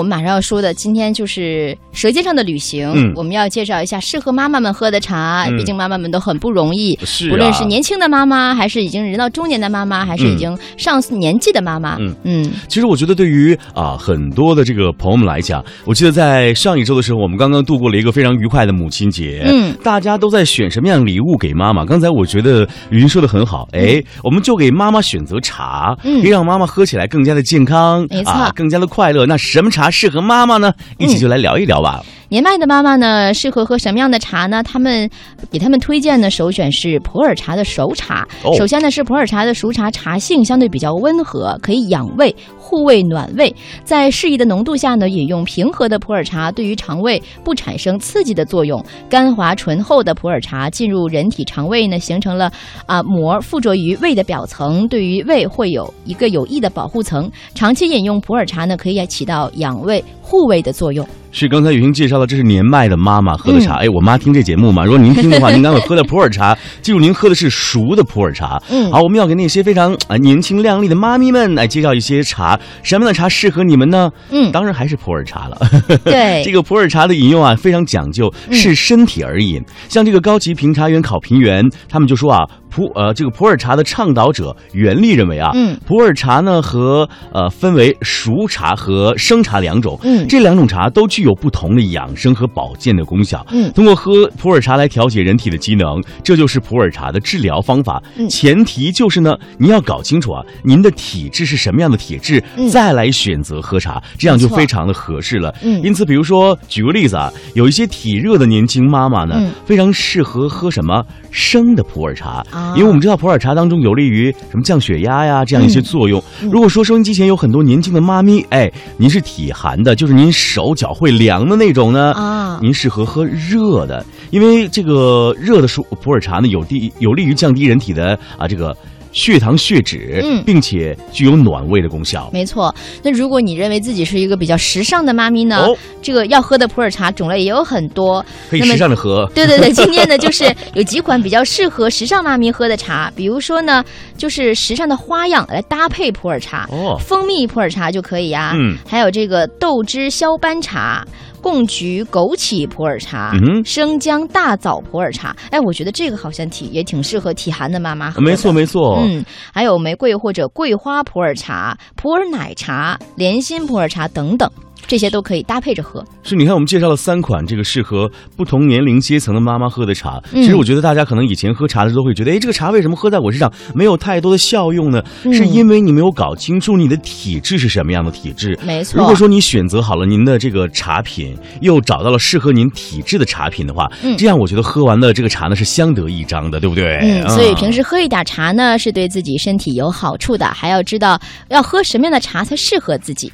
我们马上要说的，今天就是《舌尖上的旅行》嗯我们要介绍一下适合妈妈们喝的茶。嗯毕竟妈妈们都很不容易，是啊不论是年轻的妈妈，还是已经人到中年的妈妈，还是已经上年纪的妈妈。嗯嗯其实我觉得，对于啊很多的这个朋友们来讲，我记得在上一周的时候，我们刚刚度过了一个非常愉快的母亲节。嗯，大家都在选什么样的礼物给妈妈？刚才我觉得雨云说的很好，哎，我们就给妈妈选择茶，嗯可以让妈妈喝起来更加的健康，没错啊，更加的快乐。那什么茶适合妈妈呢？一起就来聊一聊吧。年迈的妈妈呢，适合喝什么样的茶呢？他们给他们推荐的首选是普洱茶的熟茶。哦首先呢，是普洱茶的熟茶，茶性相对比较温和，可以养胃、护胃、暖胃。在适宜的浓度下呢，饮用平和的普洱茶，对于肠胃不产生刺激的作用。甘滑醇厚的普洱茶进入人体肠胃呢，形成了啊膜附着于胃的表层，对于胃会有一个有益的保护层。长期饮用普洱茶呢，可以起到养胃护胃的作用。是刚才雨欣介绍了，这是年迈的妈妈喝的嗯茶。哎，我妈听这节目嘛，如果您听的话，您刚刚喝的普洱茶，记住您喝的是熟的普洱茶。嗯好，我们要给那些非常啊、年轻靓丽的妈咪们来介绍一些茶，什么样的茶适合你们呢？嗯，当然还是普洱茶了。对，这个普洱茶的饮用啊，非常讲究，嗯视身体而饮。像这个高级评茶员考评员，他们就说啊，普呃这个普洱茶的倡导者袁立认为啊，嗯普洱茶呢和呃分为熟茶和生茶两种，嗯这两种茶都具有不同的养生和保健的功效。嗯通过喝普洱茶来调节人体的机能，这就是普洱茶的治疗方法。嗯前提就是呢，您要搞清楚啊，您的体质是什么样的体质，嗯再来选择喝茶，这样就非常的合适了。嗯因此，比如说举个例子啊，有一些体热的年轻妈妈呢，嗯非常适合喝什么生的普洱茶，啊因为我们知道普洱茶当中有利于什么降血压呀这样一些作用。嗯如果说收音机前有很多年轻的妈咪，哎，您是体寒的，就是您手脚会凉的那种呢，啊，您适合喝热的，因为这个热的熟普洱茶呢，有利有利于降低人体的啊这个血糖血脂，嗯并且具有暖胃的功效。没错。那如果你认为自己是一个比较时尚的妈咪呢，哦这个要喝的普洱茶种类也有很多。可以时尚的喝，对 对对，今天呢就是有几款比较适合时尚妈咪喝的茶，比如说呢，就是时尚的花样来搭配普洱茶，哦蜂蜜普洱茶就可以啊，嗯还有这个豆汁消斑茶。贡菊枸杞普洱茶、嗯生姜大枣普洱茶，哎，我觉得这个好像体也挺适合体寒的妈妈喝的。没错没错，嗯，还有玫瑰或者桂花普洱茶、普洱奶茶、莲心普洱茶等等，这些都可以搭配着喝。是，你看我们介绍了三款这个适合不同年龄阶层的妈妈喝的茶。嗯其实我觉得大家可能以前喝茶的时候会觉得，哎，这个茶为什么喝在我身上没有太多的效用呢？嗯是因为你没有搞清楚你的体质是什么样的体质。没错。如果说你选择好了您的这个茶品，又找到了适合您体质的茶品的话，嗯这样我觉得喝完的这个茶呢是相得益彰的，对不对？嗯，所以平时时喝一点茶呢，是对自己身体有好处的，还要知道要喝什么样的茶才适合自己。